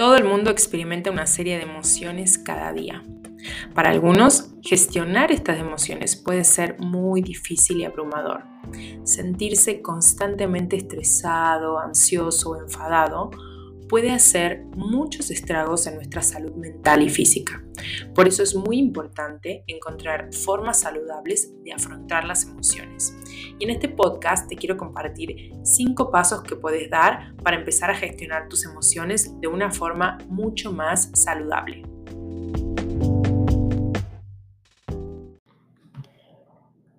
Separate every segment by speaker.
Speaker 1: Todo el mundo experimenta una serie de emociones cada día. Para algunos, gestionar estas emociones puede ser muy difícil y abrumador. Sentirse constantemente estresado, ansioso o enfadado puede hacer muchos estragos en nuestra salud mental y física. Por eso es muy importante encontrar formas saludables de afrontar las emociones. Y en este podcast te quiero compartir cinco pasos que puedes dar para empezar a gestionar tus emociones de una forma mucho más saludable.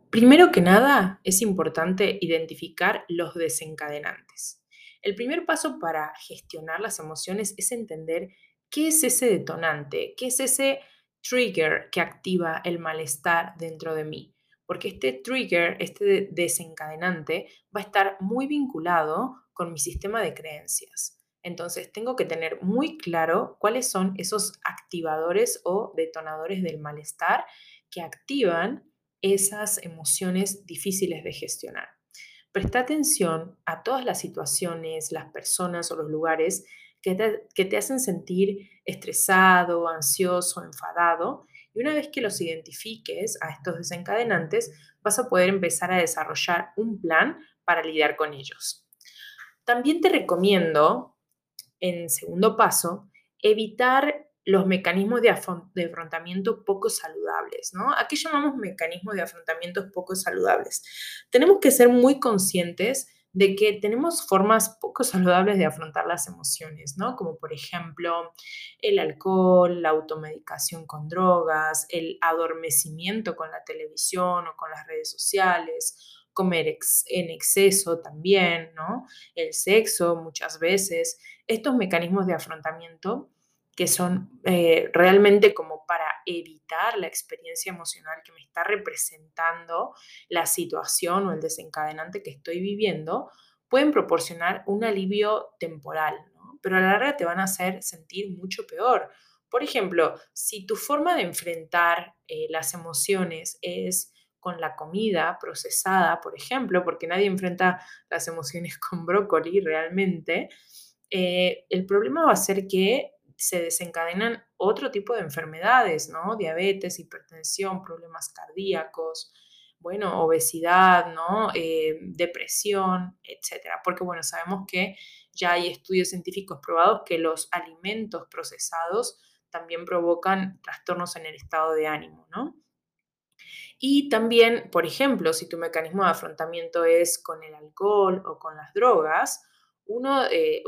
Speaker 1: Primero que nada, es importante identificar los desencadenantes. El primer paso para gestionar las emociones es entender qué es ese detonante, qué es ese trigger que activa el malestar dentro de mí. Porque este trigger, este desencadenante, va a estar muy vinculado con mi sistema de creencias. Entonces tengo que tener muy claro cuáles son esos activadores o detonadores del malestar que activan esas emociones difíciles de gestionar. Presta atención a todas las situaciones, las personas o los lugares que te, hacen sentir estresado, ansioso, enfadado. Y una vez que los identifiques a estos desencadenantes, vas a poder empezar a desarrollar un plan para lidiar con ellos. También te recomiendo, en segundo paso, evitar los mecanismos de, afrontamiento poco saludables, ¿no? ¿A qué llamamos mecanismos de afrontamiento poco saludables? Tenemos que ser muy conscientes de que tenemos formas poco saludables de afrontar las emociones, ¿no? Como por ejemplo el alcohol, la automedicación con drogas, el adormecimiento con la televisión o con las redes sociales, comer en exceso también, ¿no? El sexo muchas veces. Estos mecanismos de afrontamiento que son eh, realmente como para evitar la experiencia emocional que me está representando la situación o el desencadenante que estoy viviendo, pueden proporcionar un alivio temporal, pero a la larga te van a hacer sentir mucho peor. Por ejemplo, si tu forma de enfrentar eh, las emociones es con la comida procesada, por ejemplo, porque nadie enfrenta las emociones con brócoli realmente, eh, el problema va a ser que se desencadenan otro tipo de enfermedades, ¿no? Diabetes, hipertensión, problemas cardíacos, bueno, obesidad, ¿no? Eh, depresión, etcétera. Porque, bueno, sabemos que ya hay estudios científicos probados que los alimentos procesados también provocan trastornos en el estado de ánimo, ¿no? Y también, por ejemplo, si tu mecanismo de afrontamiento es con el alcohol o con las drogas, uno eh,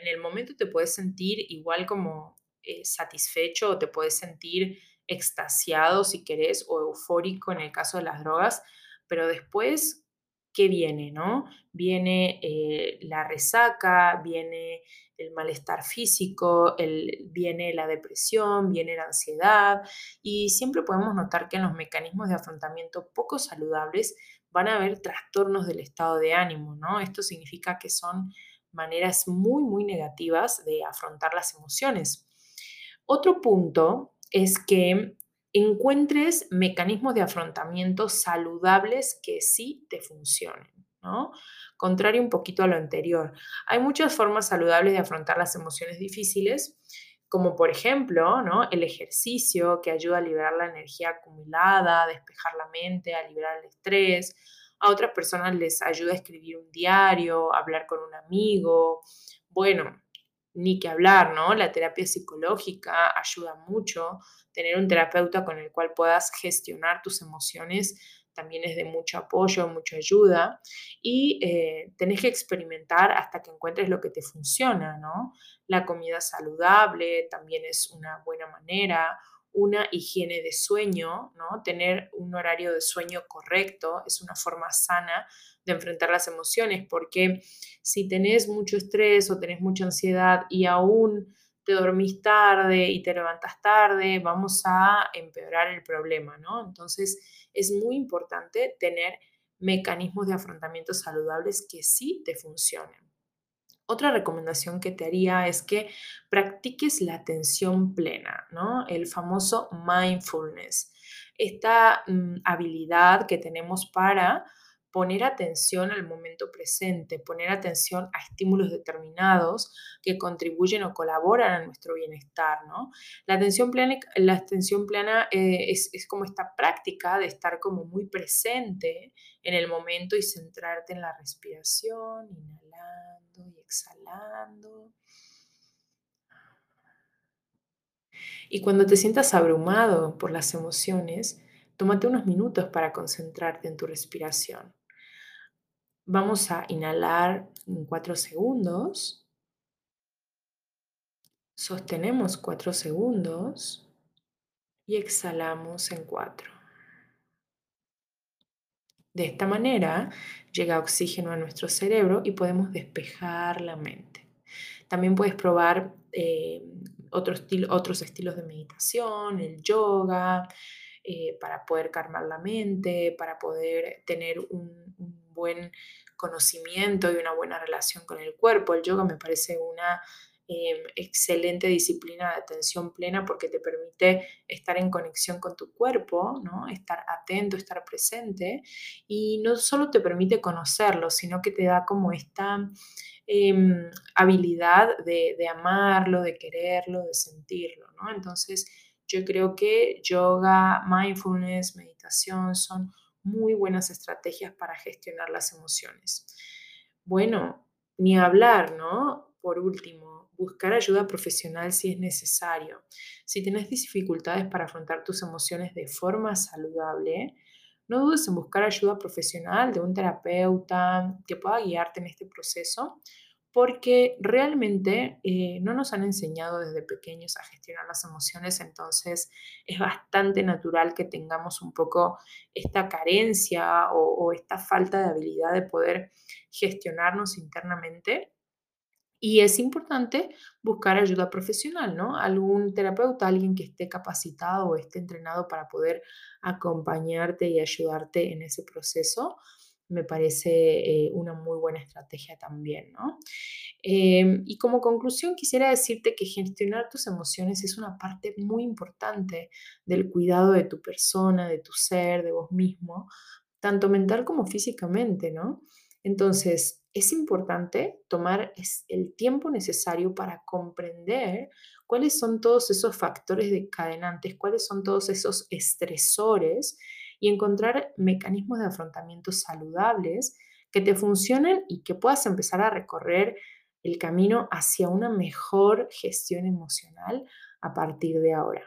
Speaker 1: en el momento te puedes sentir igual como eh, satisfecho o te puedes sentir extasiado si querés o eufórico en el caso de las drogas, pero después, ¿qué viene? ¿no? Viene eh, la resaca, viene el malestar físico, el, viene la depresión, viene la ansiedad y siempre podemos notar que en los mecanismos de afrontamiento poco saludables van a haber trastornos del estado de ánimo, ¿no? Esto significa que son maneras muy, muy negativas de afrontar las emociones. Otro punto es que encuentres mecanismos de afrontamiento saludables que sí te funcionen, ¿no? Contrario un poquito a lo anterior. Hay muchas formas saludables de afrontar las emociones difíciles, como por ejemplo, ¿no? El ejercicio que ayuda a liberar la energía acumulada, a despejar la mente, a liberar el estrés, a otras personas les ayuda a escribir un diario, hablar con un amigo. Bueno, ni que hablar, ¿no? La terapia psicológica ayuda mucho. Tener un terapeuta con el cual puedas gestionar tus emociones también es de mucho apoyo, mucha ayuda. Y eh, tenés que experimentar hasta que encuentres lo que te funciona, ¿no? La comida saludable también es una buena manera una higiene de sueño, ¿no? Tener un horario de sueño correcto es una forma sana de enfrentar las emociones, porque si tenés mucho estrés o tenés mucha ansiedad y aún te dormís tarde y te levantas tarde, vamos a empeorar el problema, ¿no? Entonces es muy importante tener mecanismos de afrontamiento saludables que sí te funcionen. Otra recomendación que te haría es que practiques la atención plena, ¿no? El famoso mindfulness. Esta mm, habilidad que tenemos para poner atención al momento presente, poner atención a estímulos determinados que contribuyen o colaboran a nuestro bienestar. ¿no? La atención plana, la atención plana eh, es, es como esta práctica de estar como muy presente en el momento y centrarte en la respiración, inhalando y exhalando. Y cuando te sientas abrumado por las emociones, tómate unos minutos para concentrarte en tu respiración. Vamos a inhalar en 4 segundos. Sostenemos 4 segundos y exhalamos en 4. De esta manera llega oxígeno a nuestro cerebro y podemos despejar la mente. También puedes probar eh, otros, estilos de meditación, el yoga, eh, para poder calmar la mente, para poder tener un, buen conocimiento y una buena relación con el cuerpo. El yoga me parece una em, excelente disciplina de atención plena porque te permite estar en conexión con tu cuerpo, ¿no? estar atento, estar presente y no solo te permite conocerlo, sino que te da como esta em, habilidad de, de, amarlo, de quererlo, de sentirlo. ¿no? Entonces, yo creo que yoga, mindfulness, meditación son muy buenas estrategias para gestionar las emociones. Bueno, ni hablar, ¿no? Por último, buscar ayuda profesional si es necesario. Si tienes dificultades para afrontar tus emociones de forma saludable, no dudes en buscar ayuda profesional de un terapeuta que pueda guiarte en este proceso porque realmente eh, no nos han enseñado desde pequeños a gestionar las emociones, entonces es bastante natural que tengamos un poco esta carencia o, esta falta de habilidad de poder gestionarnos internamente. Y es importante buscar ayuda profesional, ¿no? Algún terapeuta, alguien que esté capacitado o esté entrenado para poder acompañarte y ayudarte en ese proceso me parece eh, una muy buena estrategia también, ¿no? Em, y como conclusión quisiera decirte que gestionar tus emociones es una parte muy importante del cuidado de tu persona, de tu ser, de vos mismo, tanto mental como físicamente, ¿no? Entonces, es importante tomar el tiempo necesario para comprender cuáles son todos esos factores decadenantes, cuáles son todos esos estresores y encontrar mecanismos de afrontamiento saludables que te funcionen y que puedas empezar a recorrer el camino hacia una mejor gestión emocional a partir de ahora.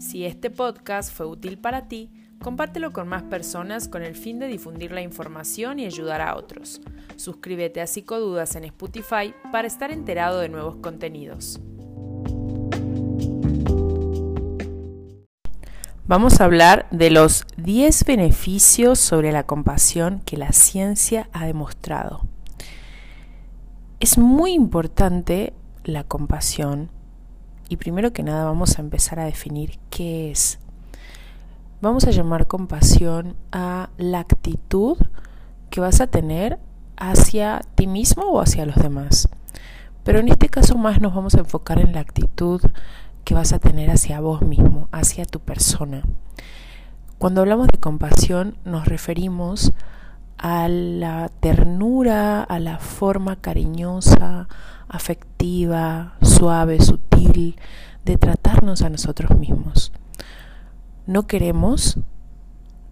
Speaker 2: Si este podcast fue útil para ti, compártelo con más personas con el fin de difundir la información y ayudar a otros. Suscríbete a Psicodudas en Spotify para estar enterado de nuevos contenidos. Vamos a hablar de los 10 beneficios sobre la compasión que la ciencia ha demostrado. Es muy importante la compasión y primero que nada vamos a empezar a definir qué es. Vamos a llamar compasión a la actitud que vas a tener hacia ti mismo o hacia los demás. Pero en este caso más nos vamos a enfocar en la actitud que vas a tener hacia vos mismo, hacia tu persona. Cuando hablamos de compasión nos referimos a la ternura, a la forma cariñosa, afectiva, suave, sutil de tratarnos a nosotros mismos. No queremos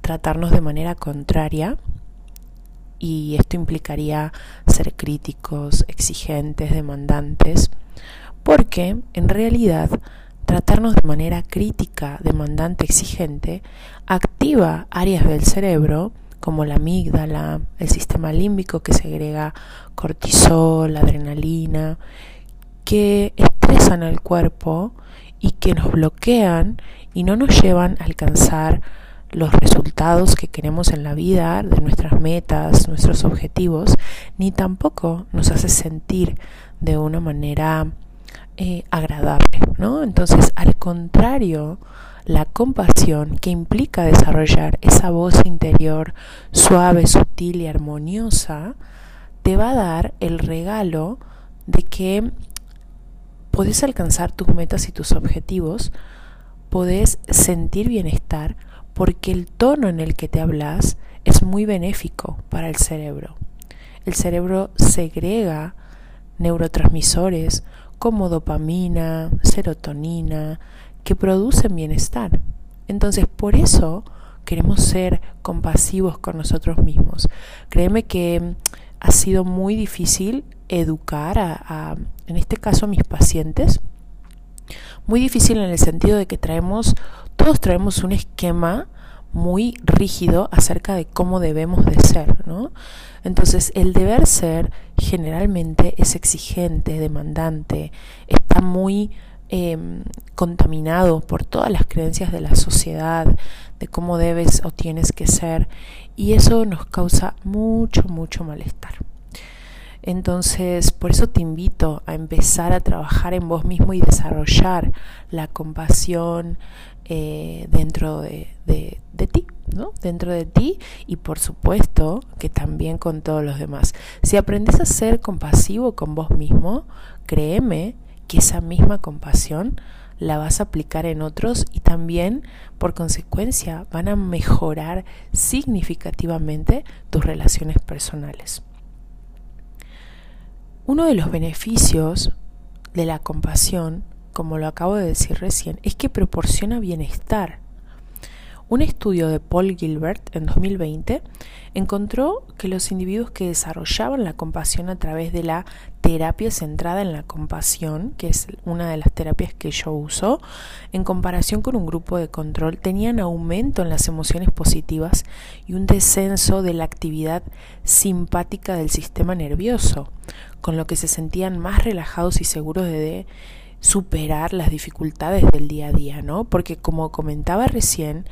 Speaker 2: tratarnos de manera contraria y esto implicaría ser críticos, exigentes, demandantes, porque en realidad tratarnos de manera crítica, demandante, exigente, activa áreas del cerebro como la amígdala, el sistema límbico que segrega cortisol, adrenalina, que estresan al cuerpo y que nos bloquean y no nos llevan a alcanzar los resultados que queremos en la vida, de nuestras metas, nuestros objetivos, ni tampoco nos hace sentir de una manera eh, agradable, ¿no? Entonces, al contrario, la compasión que implica desarrollar esa voz interior suave, sutil y armoniosa, te va a dar el regalo de que podés alcanzar tus metas y tus objetivos, podés sentir bienestar porque el tono en el que te hablas es muy benéfico para el cerebro. El cerebro segrega neurotransmisores como dopamina, serotonina, que producen bienestar. Entonces, por eso queremos ser compasivos con nosotros mismos. Créeme que ha sido muy difícil educar a, en este caso, a mis pacientes. Muy difícil en el sentido de que traemos, todos traemos un esquema muy rígido acerca de cómo debemos de ser, ¿no? Entonces, el deber ser generalmente es exigente, demandante, está muy em, contaminado por todas las creencias de la sociedad, de cómo debes o tienes que ser, y eso nos causa mucho, mucho malestar. Entonces, por eso te invito a empezar a trabajar en vos mismo y desarrollar la compasión eh, dentro de, de ti, ¿no? Dentro de ti y por supuesto que también con todos los demás. Si aprendes a ser compasivo con vos mismo, créeme que esa misma compasión la vas a aplicar en otros y también por consecuencia van a mejorar significativamente tus relaciones personales. Uno de los beneficios de la compasión, como lo acabo de decir recién, es que proporciona bienestar. Un estudio de Paul Gilbert en 2020 encontró que los individuos que desarrollaban la compasión a través de la terapia centrada en la compasión, que es una de las terapias que yo uso, en comparación con un grupo de control, tenían aumento en las emociones positivas y un descenso de la actividad simpática del sistema nervioso, con lo que se sentían más relajados y seguros de superar las dificultades del día a día, ¿no? Porque como comentaba recién,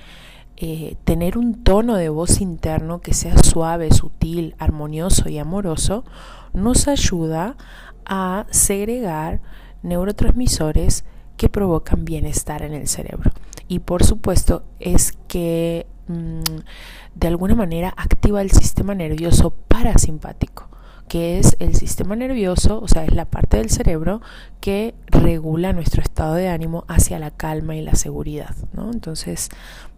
Speaker 2: eh, tener un tono de voz interno que sea suave, sutil, armonioso y amoroso nos ayuda a segregar neurotransmisores que provocan bienestar en el cerebro. Y por supuesto es que mm, de alguna manera activa el sistema nervioso parasimpático que es el sistema nervioso, o sea, es la parte del cerebro que regula nuestro estado de ánimo hacia la calma y la seguridad, ¿no? Entonces,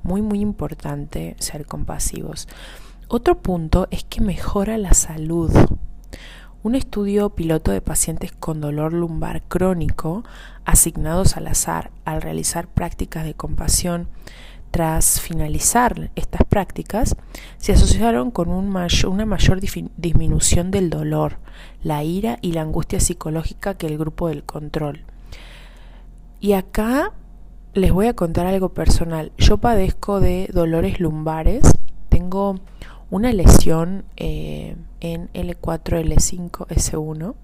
Speaker 2: muy, muy importante ser compasivos. Otro punto es que mejora la salud. Un estudio piloto de pacientes con dolor lumbar crónico asignados al azar al realizar prácticas de compasión tras finalizar estas prácticas, se asociaron con un una mayor disminución del dolor, la ira y la angustia psicológica que el grupo del control. Y acá les voy a contar algo personal. Yo padezco de dolores lumbares, tengo una lesión eh, en L4, L5, S1.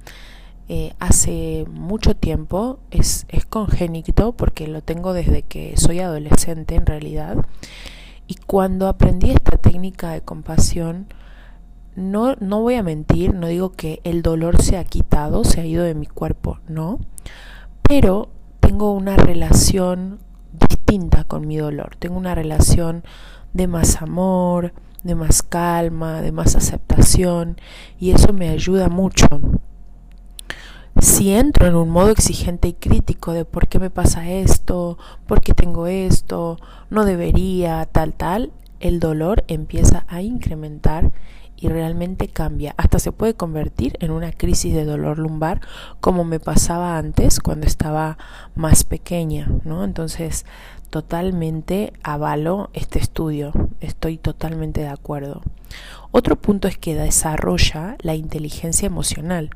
Speaker 2: Eh, hace mucho tiempo, es, es congénito porque lo tengo desde que soy adolescente en realidad. Y cuando aprendí esta técnica de compasión, no, no voy a mentir, no digo que el dolor se ha quitado, se ha ido de mi cuerpo, no, pero tengo una relación distinta con mi dolor, tengo una relación de más amor, de más calma, de más aceptación y eso me ayuda mucho. Si entro en un modo exigente y crítico de por qué me pasa esto, por qué tengo esto, no debería, tal, tal, el dolor empieza a incrementar y realmente cambia. Hasta se puede convertir en una crisis de dolor lumbar como me pasaba antes cuando estaba más pequeña, ¿no? Entonces, totalmente avalo este estudio, estoy totalmente de acuerdo. Otro punto es que desarrolla la inteligencia emocional.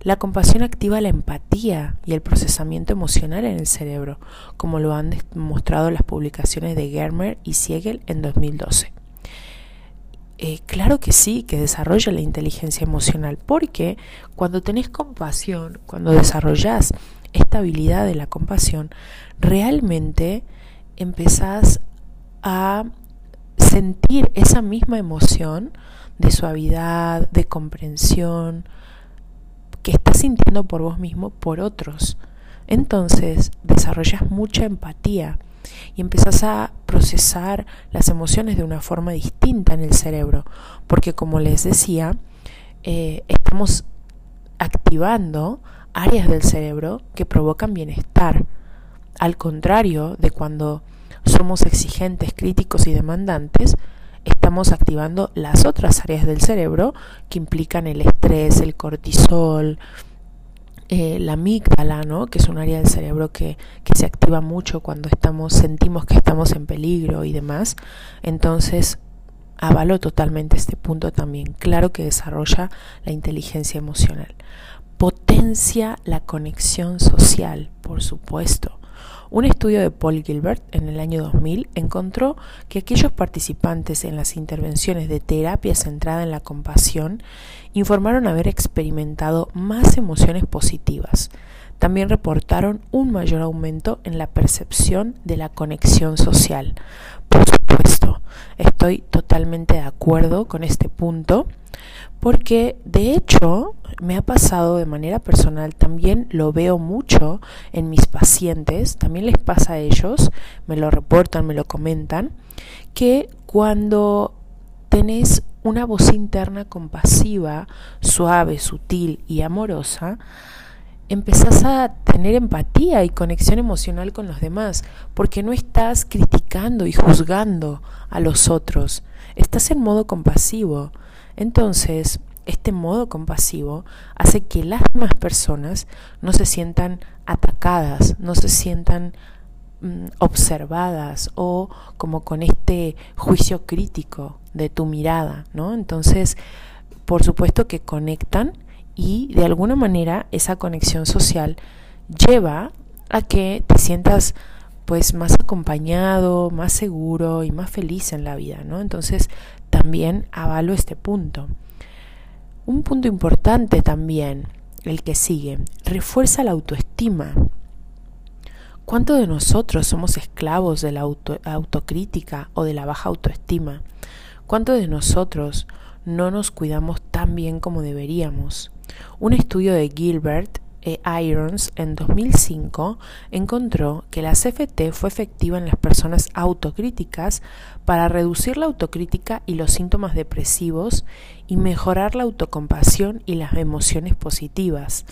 Speaker 2: La compasión activa la empatía y el procesamiento emocional en el cerebro, como lo han demostrado las publicaciones de Germer y Siegel en 2012. Eh, claro que sí, que desarrolla la inteligencia emocional, porque cuando tenés compasión, cuando desarrollas esta habilidad de la compasión, realmente empezás a sentir esa misma emoción de suavidad, de comprensión, que estás sintiendo por vos mismo, por otros. Entonces desarrollas mucha empatía y empezás a procesar las emociones de una forma distinta en el cerebro, porque como les decía, eh, estamos activando áreas del cerebro que provocan bienestar. Al contrario de cuando somos exigentes, críticos y demandantes, estamos activando las otras áreas del cerebro que implican el estrés, el cortisol, eh, la amígdala, ¿no? que es un área del cerebro que, que se activa mucho cuando estamos, sentimos que estamos en peligro y demás. Entonces, avalo totalmente este punto también. Claro que desarrolla la inteligencia emocional. Potencia la conexión social, por supuesto. Un estudio de Paul Gilbert en el año 2000 encontró que aquellos participantes en las intervenciones de terapia centrada en la compasión informaron haber experimentado más emociones positivas. También reportaron un mayor aumento en la percepción de la conexión social. Por supuesto, estoy totalmente de acuerdo con este punto porque de hecho me ha pasado de manera personal, también lo veo mucho en mis pacientes, también les pasa a ellos, me lo reportan, me lo comentan, que cuando tenés una voz interna compasiva, suave, sutil y amorosa, empezás a tener empatía y conexión emocional con los demás, porque no estás criticando y juzgando a los otros, estás en modo compasivo. Entonces, este modo compasivo hace que las demás personas no se sientan atacadas, no se sientan mm, observadas o como con este juicio crítico de tu mirada, ¿no? Entonces, por supuesto que conectan y de alguna manera esa conexión social lleva a que te sientas pues más acompañado, más seguro y más feliz en la vida, ¿no? Entonces, también avalo este punto. Un punto importante también, el que sigue, refuerza la autoestima. ¿Cuántos de nosotros somos esclavos de la autocrítica o de la baja autoestima? ¿Cuántos de nosotros no nos cuidamos tan bien como deberíamos? Un estudio de Gilbert e. Irons en 2005 encontró que la CFT fue efectiva en las personas autocríticas para reducir la autocrítica y los síntomas depresivos y mejorar la autocompasión y las emociones positivas.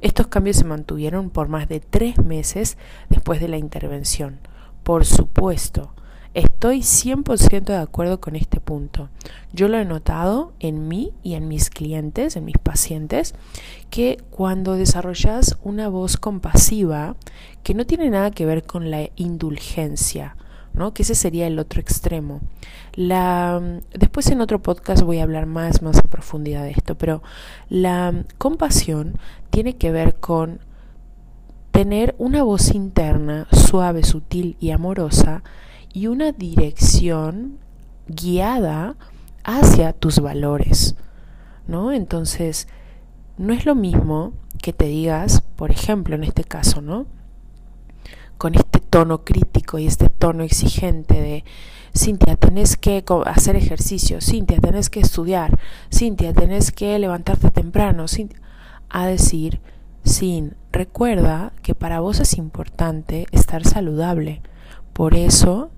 Speaker 2: Estos cambios se mantuvieron por más de tres meses después de la intervención. Por supuesto, Estoy 100% de acuerdo con este punto. Yo lo he notado en mí y en mis clientes, en mis pacientes, que cuando desarrollas una voz compasiva, que no tiene nada que ver con la indulgencia, ¿no? que ese sería el otro extremo. La, después en otro podcast voy a hablar más, más a profundidad de esto, pero la compasión tiene que ver con tener una voz interna suave, sutil y amorosa y una dirección guiada hacia tus valores, ¿no? Entonces, no es lo mismo que te digas, por ejemplo, en este caso, ¿no? Con este tono crítico y este tono exigente de, Cintia, tenés que hacer ejercicio, Cintia, tenés que estudiar, Cintia, tenés que levantarte temprano, a decir, sin, recuerda que para vos es importante estar saludable. Por eso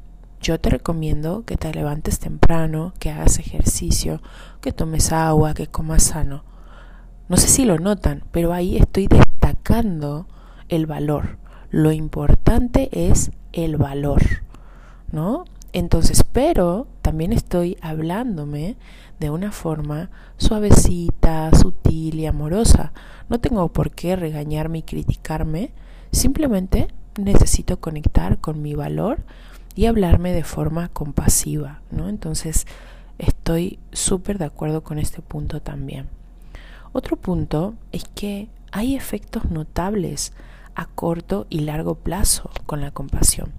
Speaker 2: yo te recomiendo que te levantes temprano, que hagas ejercicio, que tomes agua, que comas sano. No sé si lo notan, pero ahí estoy destacando el valor. Lo importante es el valor, ¿no? Entonces, pero también estoy hablándome de una forma suavecita, sutil y amorosa. No tengo por qué regañarme y criticarme, simplemente necesito conectar con mi valor y hablarme de forma compasiva, ¿no? Entonces, estoy súper de acuerdo con este punto también. Otro punto es que hay efectos notables a corto y largo plazo con la compasión.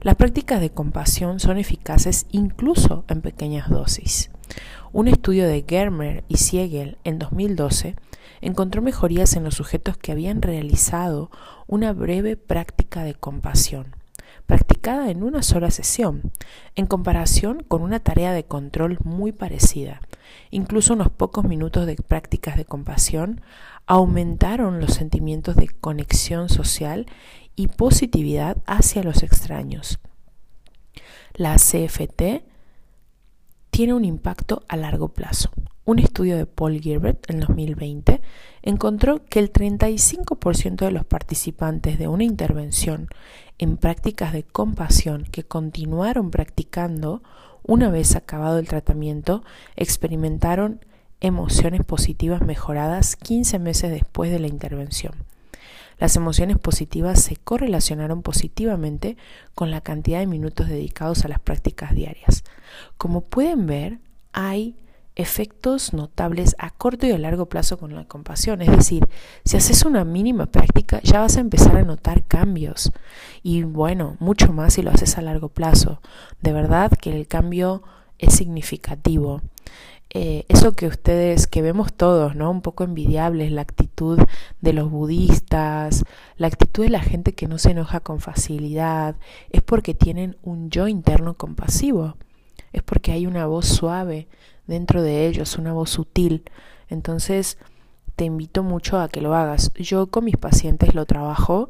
Speaker 2: Las prácticas de compasión son eficaces incluso en pequeñas dosis. Un estudio de Germer y Siegel en 2012 encontró mejorías en los sujetos que habían realizado una breve práctica de compasión practicada en una sola sesión, en comparación con una tarea de control muy parecida. Incluso unos pocos minutos de prácticas de compasión aumentaron los sentimientos de conexión social y positividad hacia los extraños. La CFT tiene un impacto a largo plazo. Un estudio de Paul Gilbert en 2020 encontró que el 35% de los participantes de una intervención en prácticas de compasión que continuaron practicando una vez acabado el tratamiento experimentaron emociones positivas mejoradas 15 meses después de la intervención. Las emociones positivas se correlacionaron positivamente con la cantidad de minutos dedicados a las prácticas diarias. Como pueden ver, hay efectos notables a corto y a largo plazo con la compasión. Es decir, si haces una mínima práctica, ya vas a empezar a notar cambios. Y bueno, mucho más si lo haces a largo plazo. De verdad que el cambio es significativo. Eh, eso que ustedes, que vemos todos, ¿no? Un poco envidiables, la actitud de los budistas, la actitud de la gente que no se enoja con facilidad, es porque tienen un yo interno compasivo, es porque hay una voz suave dentro de ellos, una voz sutil. Entonces, te invito mucho a que lo hagas. Yo con mis pacientes lo trabajo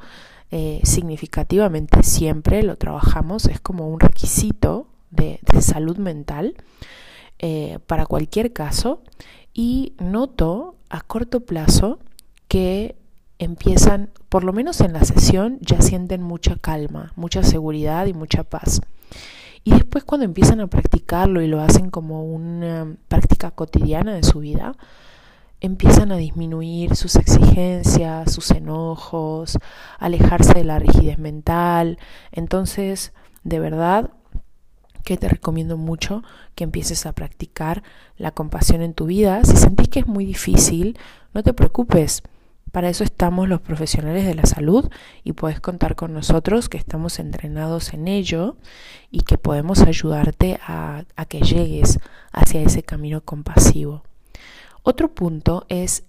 Speaker 2: eh, significativamente siempre, lo trabajamos, es como un requisito de, salud mental eh, para cualquier caso y noto a corto plazo que empiezan, por lo menos en la sesión, ya sienten mucha calma, mucha seguridad y mucha paz. Y después cuando empiezan a practicarlo y lo hacen como una práctica cotidiana de su vida, empiezan a disminuir sus exigencias, sus enojos, alejarse de la rigidez mental. Entonces, de verdad que te recomiendo mucho que empieces a practicar la compasión en tu vida. Si sentís que es muy difícil, no te preocupes. Para eso estamos los profesionales de la salud y puedes contar con nosotros que estamos entrenados en ello y que podemos ayudarte a, que llegues hacia ese camino compasivo. Otro punto es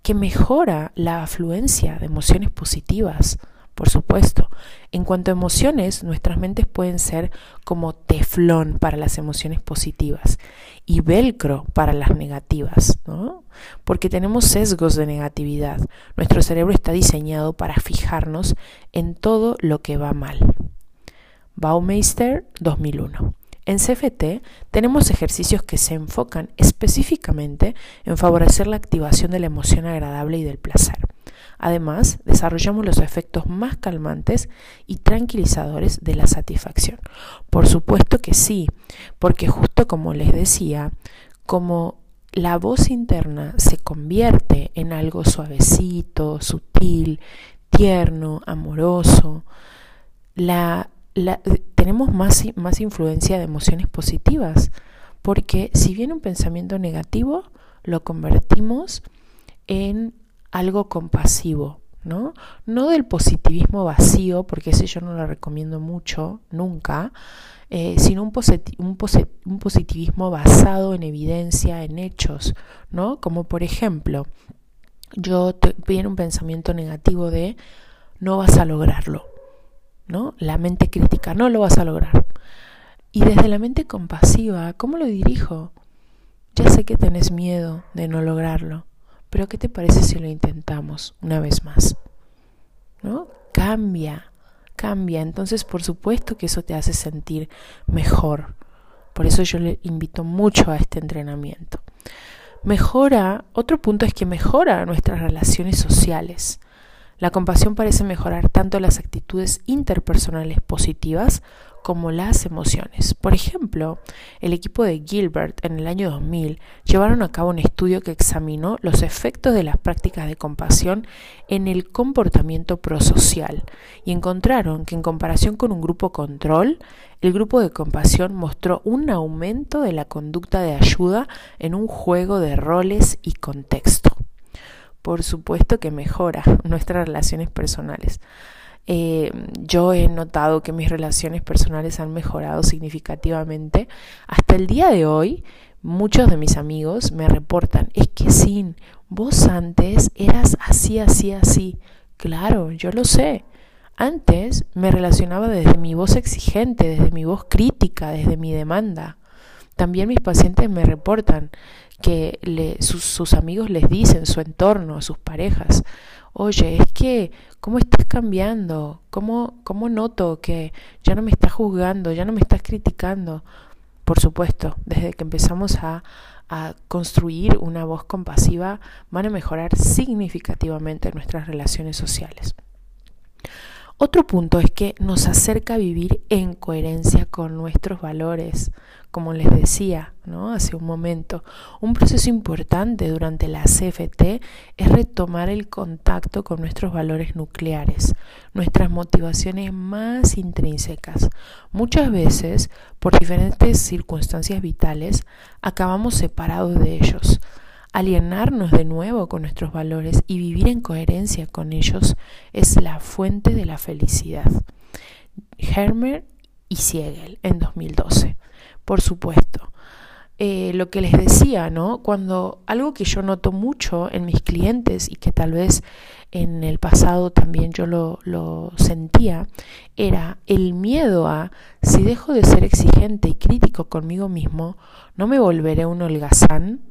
Speaker 2: que mejora la afluencia de emociones positivas por supuesto. En cuanto a emociones, nuestras mentes pueden ser como teflón para las emociones positivas y velcro para las negativas, ¿no? Porque tenemos sesgos de negatividad. Nuestro cerebro está diseñado para fijarnos en todo lo que va mal. Baumeister 2001. En CFT tenemos ejercicios que se enfocan específicamente en favorecer la activación de la emoción agradable y del placer. Además, desarrollamos los efectos más calmantes y tranquilizadores de la satisfacción. Por supuesto que sí, porque justo como les decía, como la voz interna se convierte en algo suavecito, sutil, tierno, amoroso, tenemos más, más influencia de emociones positivas, porque si viene un pensamiento negativo, lo convertimos en algo compasivo, ¿no? No del positivismo vacío, porque ese yo no lo recomiendo mucho, nunca, eh, sino un, positivismo basado en evidencia, en hechos, ¿no? Como por ejemplo, yo viene un pensamiento negativo de no vas a lograrlo, ¿no? La mente crítica, no lo vas a lograr. Y desde la mente compasiva, ¿cómo lo dirijo? Ya sé que tenés miedo de no lograrlo, pero ¿qué te parece si lo intentamos una vez más? ¿No? Cambia, cambia. Entonces, por supuesto que eso te hace sentir mejor. Por eso yo le invito mucho a este entrenamiento. Mejora, otro punto es que mejora nuestras relaciones sociales. La compasión parece mejorar tanto las actitudes interpersonales positivas como las emociones. Por ejemplo, el equipo de Gilbert en el año 2000 llevaron a cabo un estudio que examinó los efectos de las prácticas de compasión en el comportamiento prosocial y encontraron que en comparación con un grupo control, el grupo de compasión mostró un aumento de la conducta de ayuda en un juego de roles y contexto. Por supuesto que mejora nuestras relaciones personales. Eh, yo he notado que mis relaciones personales han mejorado significativamente. Hasta el día de hoy, muchos de mis amigos me reportan, es que sin vos antes eras así, así, así. Claro, yo lo sé. Antes me relacionaba desde mi voz exigente, desde mi voz crítica, desde mi demanda. También mis pacientes me reportan que sus, sus amigos les dicen, su entorno, sus parejas, oye, es que, ¿cómo estás cambiando? ¿Cómo, ¿Cómo noto que ya no me estás juzgando, ya no me estás criticando? Por supuesto, desde que empezamos a a construir una voz compasiva, van a mejorar significativamente nuestras relaciones sociales. Otro punto es que nos acerca a vivir en coherencia con nuestros valores, como les decía ¿no? hace un momento. Un proceso importante durante la CFT es retomar el contacto con nuestros valores nucleares, nuestras motivaciones más intrínsecas. Muchas veces, por diferentes circunstancias vitales, acabamos separados de ellos alienarnos de nuevo con nuestros valores y vivir en coherencia con ellos es la fuente de la felicidad. Hermer y Siegel en 2012. Por supuesto, eh, lo que les decía, ¿no? Cuando algo que yo noto mucho en mis clientes y que tal vez en el pasado también yo lo, lo sentía, era el miedo a si dejo de ser exigente y crítico conmigo mismo, no me volveré un holgazán,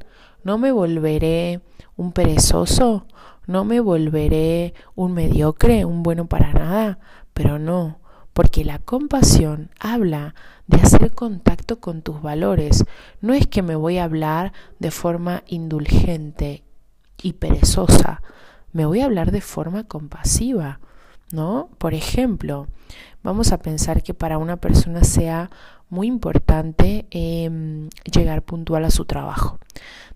Speaker 2: no me volveré un perezoso, no me volveré un mediocre, un bueno para nada, pero no, porque la compasión habla de hacer contacto con tus valores. No es que me voy a hablar de forma indulgente y perezosa, me voy a hablar de forma compasiva, ¿no? Por ejemplo, vamos a pensar que para una persona sea muy importante em, llegar puntual a su trabajo.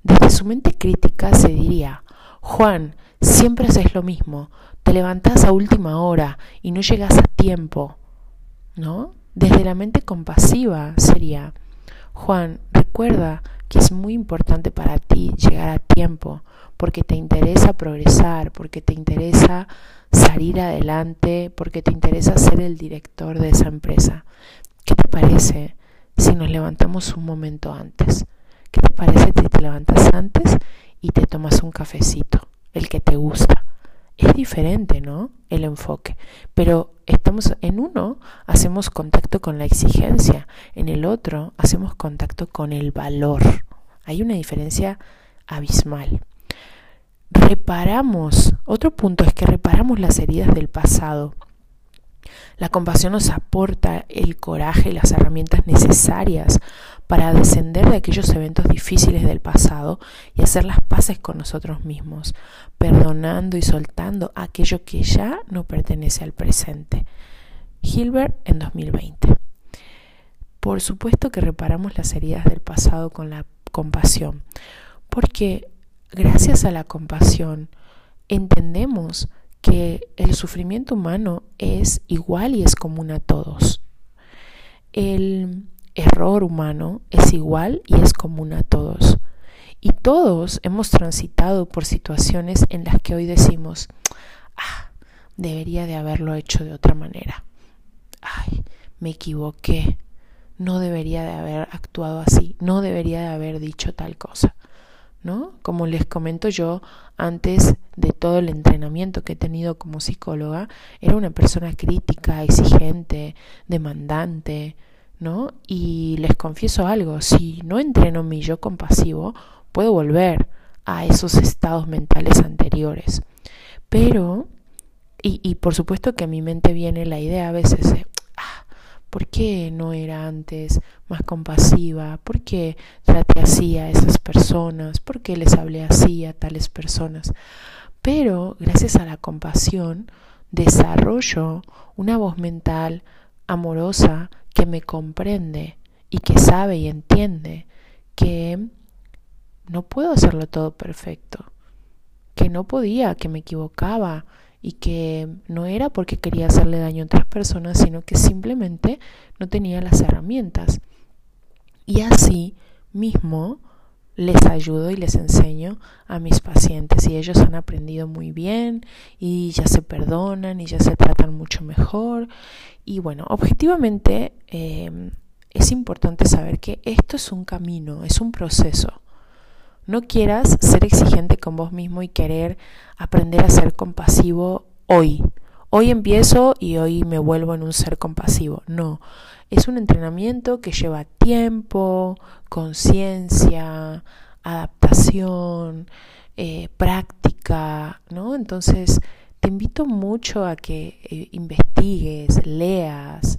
Speaker 2: Desde su mente crítica se diría, Juan, siempre haces lo mismo, te levantas a última hora y no llegas a tiempo, ¿no? Desde la mente compasiva sería, Juan, recuerda que es muy importante para ti llegar a tiempo, porque te interesa progresar, porque te interesa salir adelante, porque te interesa ser el director de esa empresa. ¿Qué te parece si nos levantamos un momento antes? ¿Qué te parece si te levantas antes y te tomas un cafecito, el que te gusta? Es diferente, ¿no? El enfoque. Pero estamos en uno, hacemos contacto con la exigencia, en el otro hacemos contacto con el valor. Hay una diferencia abismal. Reparamos, otro punto es que reparamos las heridas del pasado la compasión nos aporta el coraje y las herramientas necesarias para descender de aquellos eventos difíciles del pasado y hacer las paces con nosotros mismos, perdonando y soltando aquello que ya no pertenece al presente. Hilbert en 2020. Por supuesto que reparamos las heridas del pasado con la compasión, porque gracias a la compasión entendemos que el sufrimiento humano es igual y es común a todos. El error humano es igual y es común a todos. Y todos hemos transitado por situaciones en las que hoy decimos, ah, debería de haberlo hecho de otra manera. Ay, me equivoqué. No debería de haber actuado así. No debería de haber dicho tal cosa. ¿No? Como les comento yo, antes de todo el entrenamiento que he tenido como psicóloga, era una persona crítica, exigente, demandante, ¿no? Y les confieso algo, si no entreno mi yo compasivo, puedo volver a esos estados mentales anteriores. Pero, y, y por supuesto que a mi mente viene la idea a veces, ¿Por qué no era antes más compasiva? ¿Por qué traté así a esas personas? ¿Por qué les hablé así a tales personas? Pero gracias a la compasión desarrollo una voz mental amorosa que me comprende y que sabe y entiende que no puedo hacerlo todo perfecto, que no podía, que me equivocaba, y que no era porque quería hacerle daño a otras personas, sino que simplemente no tenía las herramientas. Y así mismo les ayudo y les enseño a mis pacientes y ellos han aprendido muy bien y ya se perdonan y ya se tratan mucho mejor. Y bueno, objetivamente em, es importante saber que esto es un camino, es un proceso. No quieras ser exigente con vos mismo y querer aprender a ser compasivo hoy. Hoy empiezo y hoy me vuelvo en un ser compasivo. No, es un entrenamiento que lleva tiempo, conciencia, adaptación, eh, práctica, ¿no? Entonces, te invito mucho a que eh, investigues, leas,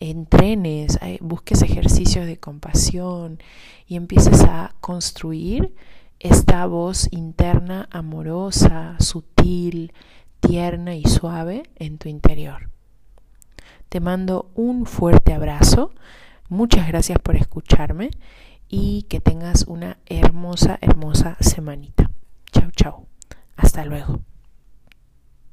Speaker 2: entrenes, eh, busques ejercicios de compasión y empieces a construir esta voz interna amorosa, sutil, tierna y suave en tu interior. Te mando un fuerte abrazo, muchas gracias por escucharme y que tengas una hermosa, hermosa semanita. Chao, chao. Hasta luego.